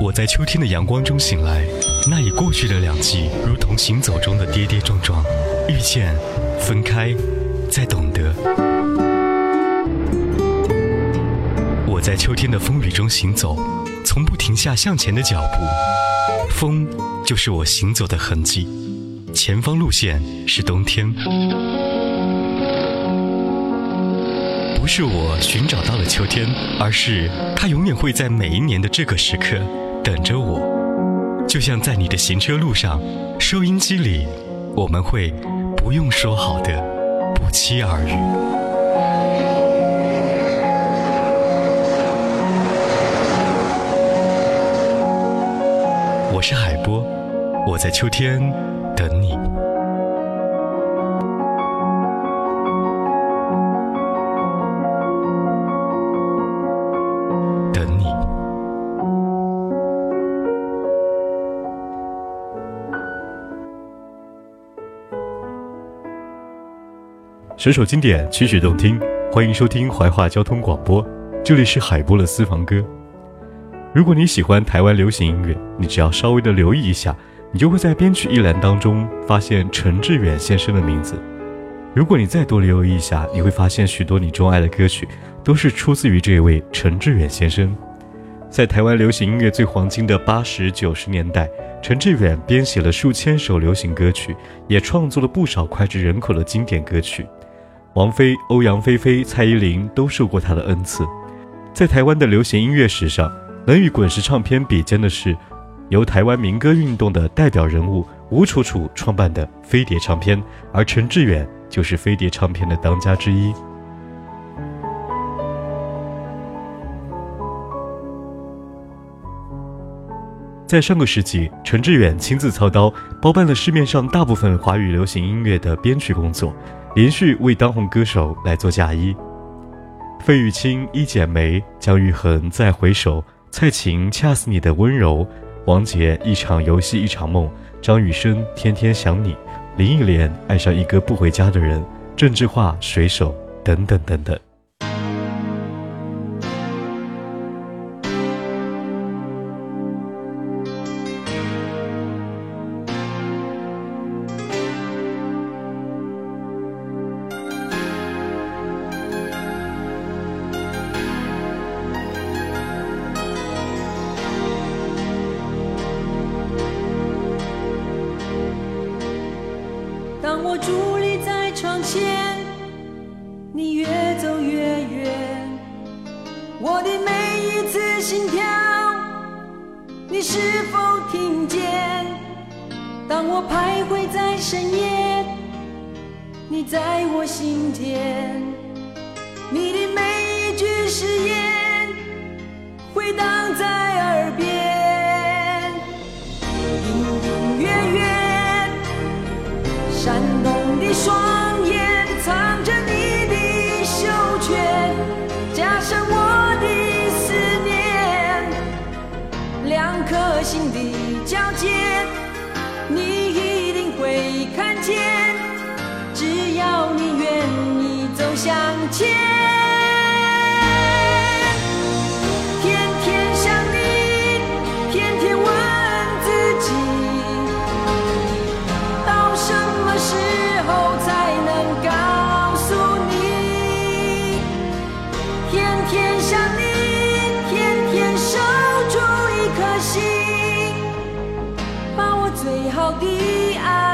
我在秋天的阳光中醒来，那已过去的两季，如同行走中的跌跌撞撞，遇见，分开，再懂得。我在秋天的风雨中行走，从不停下向前的脚步，风就是我行走的痕迹，前方路线是冬天。不是我寻找到了秋天，而是它永远会在每一年的这个时刻等着我。就像在你的行车路上，收音机里，我们会不用说好的不期而遇。我是海波，我在秋天等你。首首经典，曲曲动听，欢迎收听怀化交通广播，这里是海波的私房歌。如果你喜欢台湾流行音乐，你只要稍微的留意一下，你就会在编曲一栏当中发现陈志远先生的名字。如果你再多留意一下，你会发现许多你钟爱的歌曲都是出自于这位陈志远先生。在台湾流行音乐最黄金的八十九十年代，陈志远编写了数千首流行歌曲，也创作了不少脍炙人口的经典歌曲。王菲、欧阳菲菲、蔡依林都受过他的恩赐。在台湾的流行音乐史上，能与滚石唱片比肩的是由台湾民歌运动的代表人物吴楚楚创办的飞碟唱片，而陈志远就是飞碟唱片的当家之一。在上个世纪，陈志远亲自操刀，包办了市面上大部分华语流行音乐的编曲工作。连续为当红歌手来做嫁衣，费玉清《一剪梅》，姜育恒《再回首》，蔡琴《恰似你的温柔》，王杰《一场游戏一场梦》，张雨生《天天想你》，林忆莲《爱上一个不回家的人》，郑智化《水手》等等等等。我心田，的爱。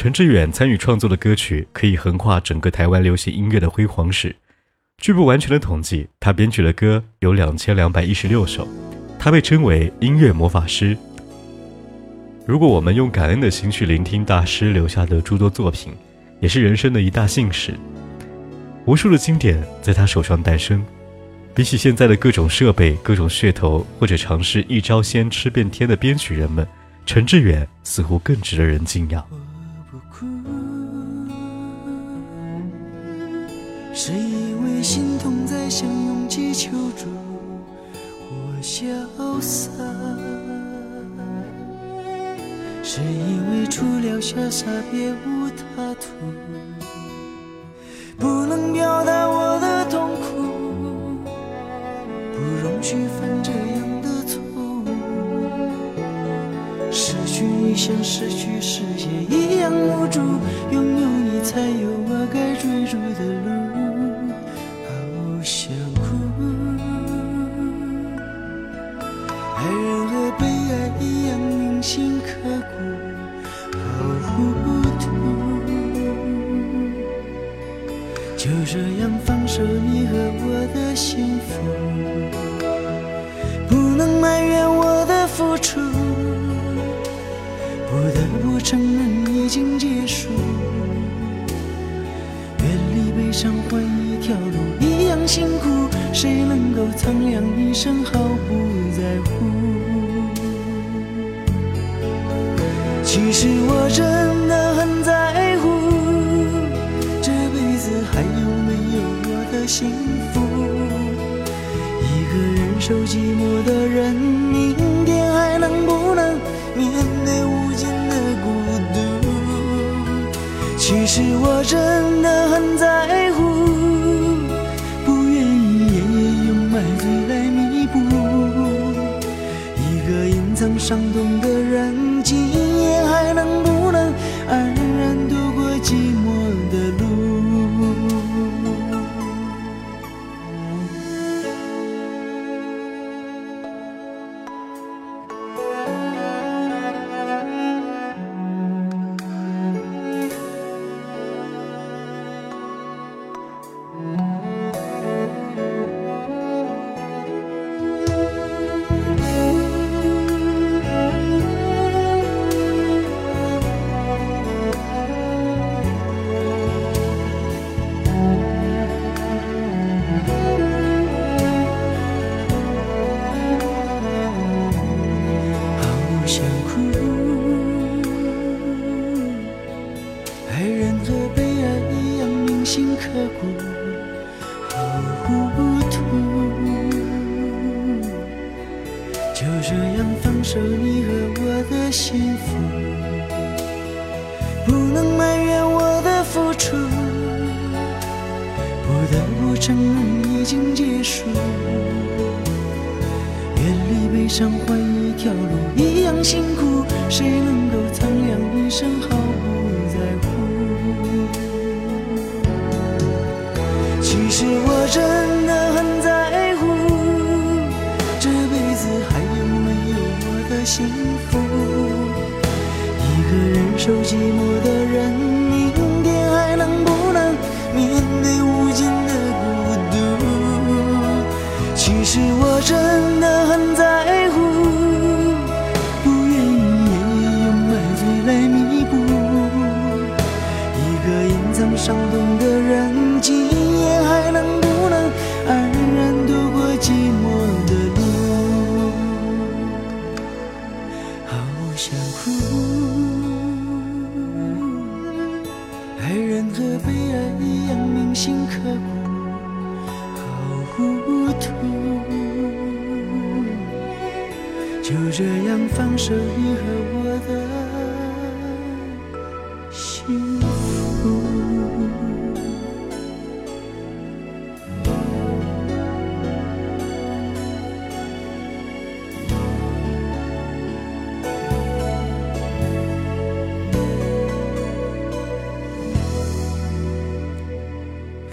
陈志远参与创作的歌曲可以横跨整个台湾流行音乐的辉煌史。据不完全的统计，他编曲的歌有两千两百一十六首，他被称为音乐魔法师。如果我们用感恩的心去聆听大师留下的诸多作品，也是人生的一大幸事。无数的经典在他手上诞生。比起现在的各种设备、各种噱头，或者尝试一招鲜吃遍天的编曲人们，陈志远似乎更值得人敬仰。是因为心痛在向勇气求助，或潇洒；是因为除了潇洒别无他途，不能表达我的痛苦，不容许犯这样的错误。失去你像失去世界一样无助，拥有你才有我该追逐的路。一生毫不在乎？其实我真的很在乎，这辈子还有没有我的幸福？一个人受寂寞的人，明天还能不能面对无尽的孤独？其实我真的很在伤痛的付出，不得不承认已经结束。远离悲伤换一条路一样辛苦，谁能够苍凉一生毫不在乎？其实我真的很在乎，这辈子还有没有我的幸福？一个人受寂寞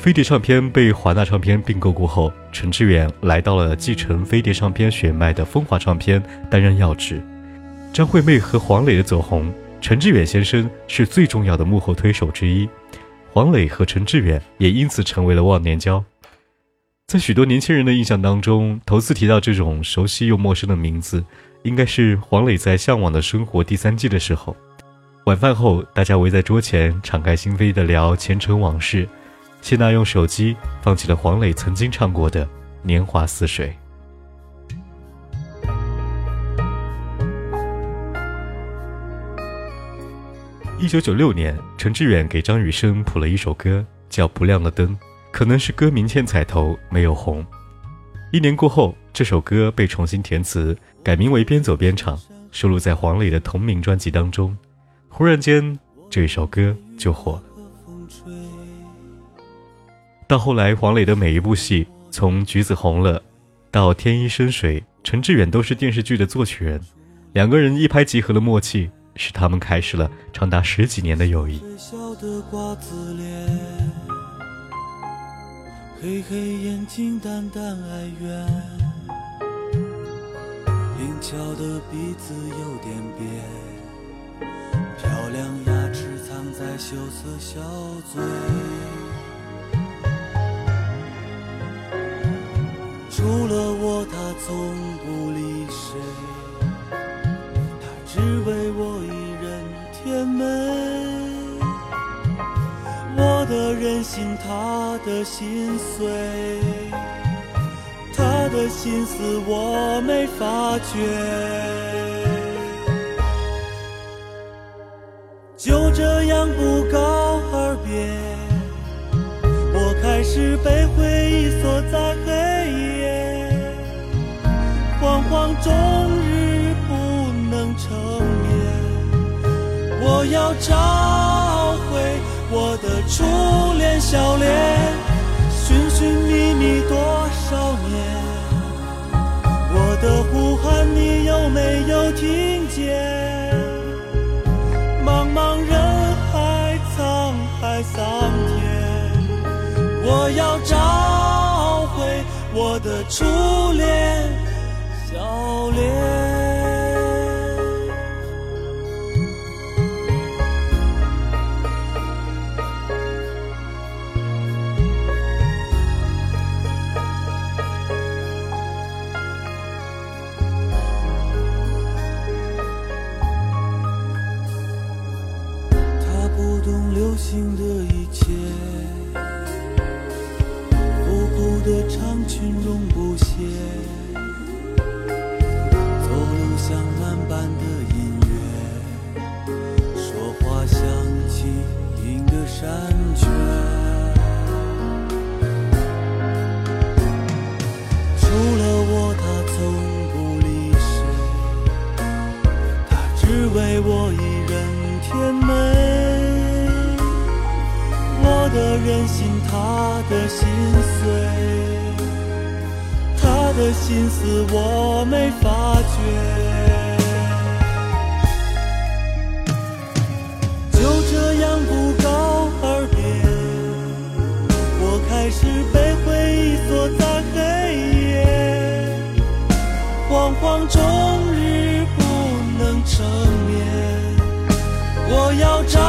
飞碟唱片被华纳唱片并购过后，陈志远来到了继承飞碟唱片血脉的风华唱片担任要职。张惠妹和黄磊的走红，陈志远先生是最重要的幕后推手之一，黄磊和陈志远也因此成为了忘年交。在许多年轻人的印象当中，头次提到这种熟悉又陌生的名字，应该是黄磊在《向往的生活》第三季的时候。晚饭后，大家围在桌前，敞开心扉地聊前尘往事。谢娜用手机放起了黄磊曾经唱过的《年华似水》。一九九六年，陈志远给张雨生谱了一首歌，叫《不亮的灯》。可能是歌名欠彩头，没有红。一年过后，这首歌被重新填词，改名为《边走边唱》，收录在黄磊的同名专辑当中。忽然间，这首歌就火了。到后来，黄磊的每一部戏，从《橘子红了》到《天一深水》，陈志远都是电视剧的作曲人。两个人一拍即合的默契，使他们开始了长达十几年的友谊。黑黑眼睛，淡淡哀怨，灵巧的鼻子有点扁，漂亮牙齿藏在羞涩小嘴。除了我，他从不理谁，他只为我一人甜美。我的任性，他的心碎，他的心思我没发觉。就这样不告而别，我开始被回忆锁在黑终日不能成眠。我要找回。我的初恋笑脸，寻寻觅觅多少年，我的呼喊你有没有听见？茫茫人海，沧海桑田，我要找回我的初恋笑脸。心他的心碎，他的心思我没发觉，就这样不告而别，我开始被回忆锁在黑夜，惶惶终日不能成眠，我要找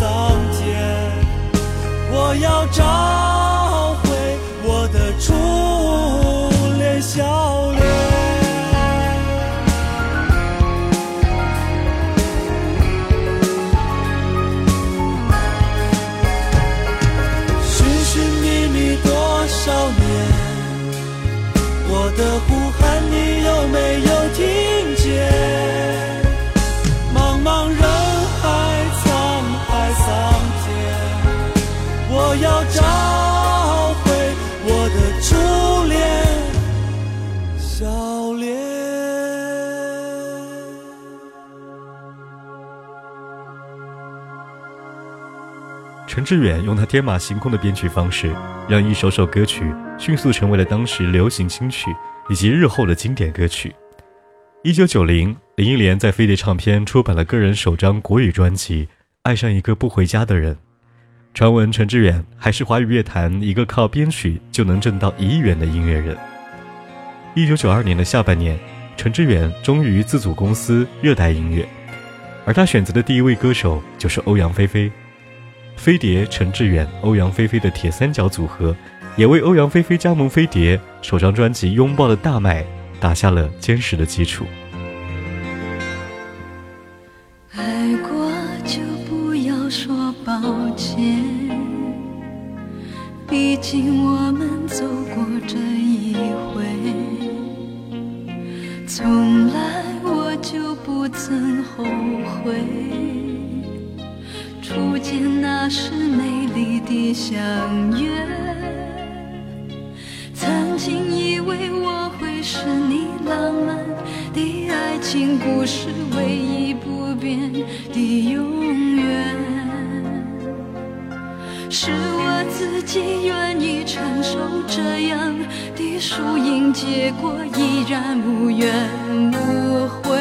桑田，我要找陈志远用他天马行空的编曲方式，让一首首歌曲。迅速成为了当时流行新曲以及日后的经典歌曲。一九九零林忆莲在飞碟唱片出版了个人首张国语专辑《爱上一个不回家的人》。传闻陈志远还是华语乐坛一个靠编曲就能挣到一亿元的音乐人。一九九二年的下半年，陈志远终于自组公司热带音乐，而他选择的第一位歌手就是欧阳菲菲。飞碟、陈志远、欧阳菲菲的铁三角组合，也为欧阳菲菲加盟飞碟首张专辑《拥抱》的大卖打下了坚实的基础。爱过就不要说抱歉，毕竟我们走过这一回，从来我就不曾后悔。初见那时美丽的相约，曾经以为我会是你浪漫的爱情故事唯一不变的永远，是我自己愿意承受这样的输赢结果，依然无怨无悔。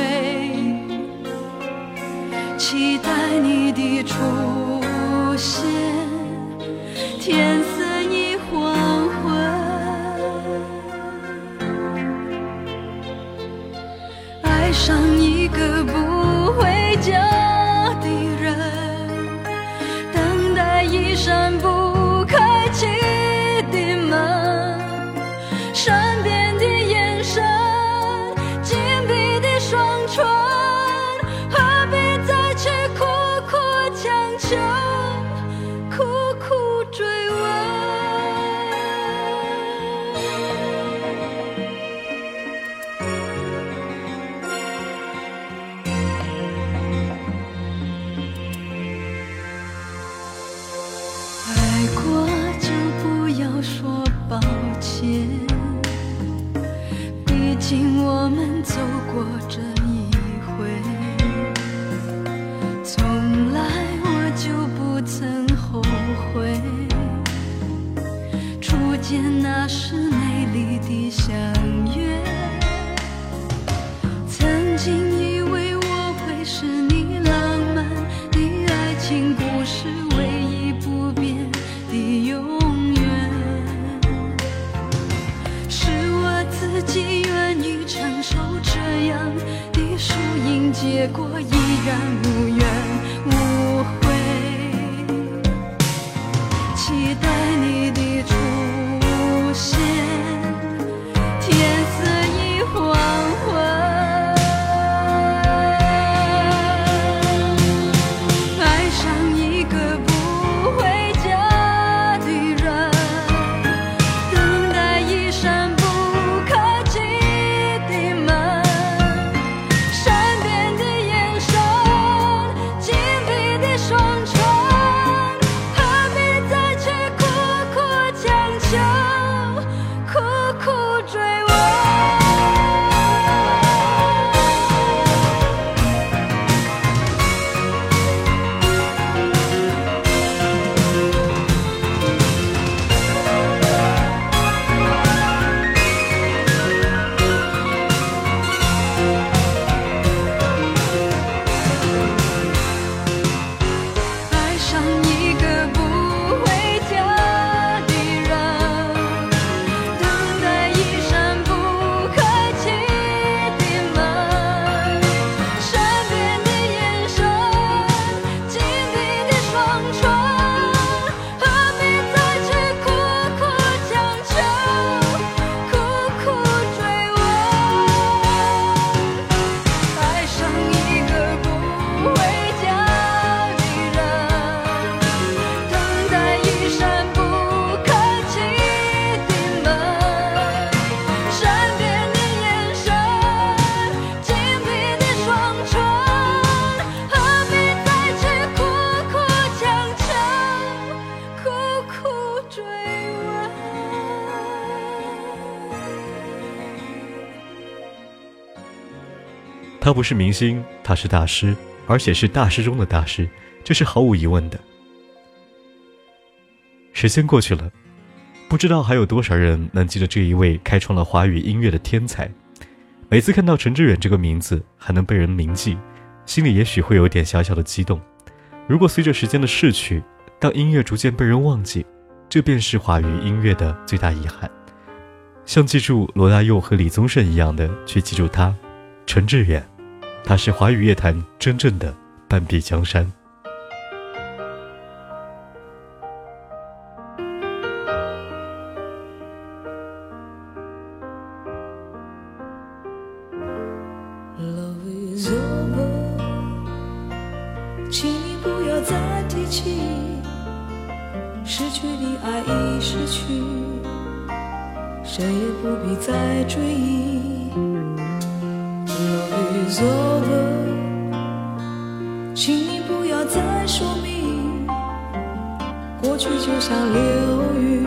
期待你出现，天色已黄昏，爱上一个不回家的人，等待一扇不是美丽的相约，曾经以为我会是你浪漫的爱情故事唯一不变的永远。是我自己愿意承受这样的输赢结果，他不是明星，他是大师，而且是大师中的大师，这是毫无疑问的。时间过去了，不知道还有多少人能记得这一位开创了华语音乐的天才。每次看到陈志远这个名字还能被人铭记，心里也许会有点小小的激动。如果随着时间的逝去，当音乐逐渐被人忘记，这便是华语音乐的最大遗憾。像记住罗大佑和李宗盛一样的去记住他，陈志远，他是华语乐坛真正的半壁江山。失去谁也不必再追忆。Love is over，请你不要再说明，过去就像流云，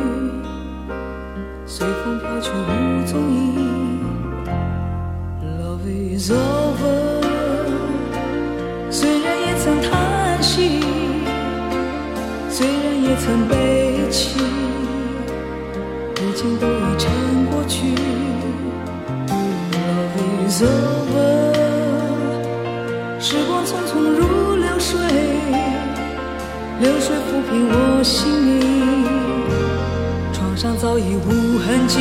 随风飘去无踪影。Love is over，虽然也曾叹息，虽然也曾悲泣，如今都已成过。去，Love is over，我心里，创伤早已无痕迹。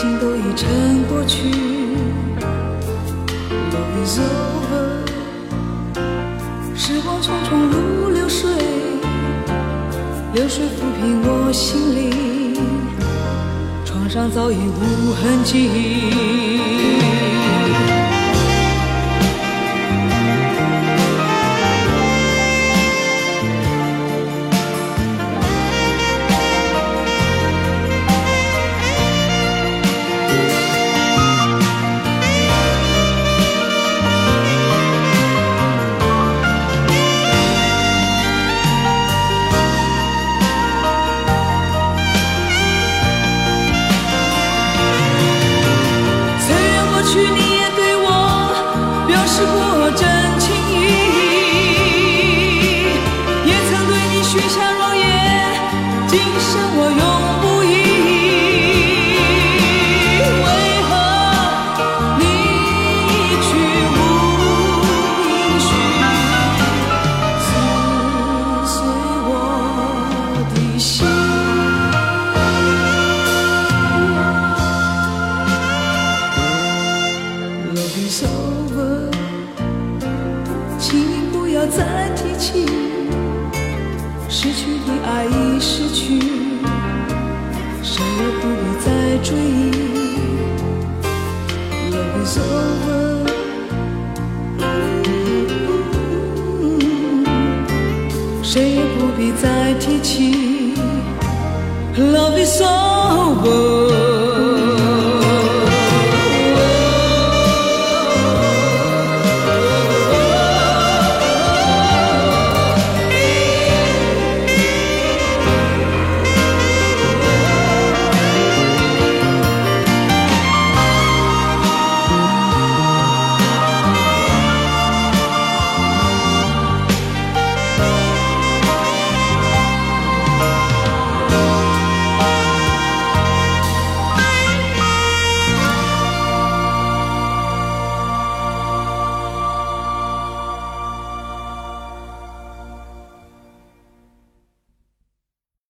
如今都已成过去。Love is over，时光匆匆如流水，流水抚平我心灵，创伤早已无痕迹。谁也不必再提起，Love is over。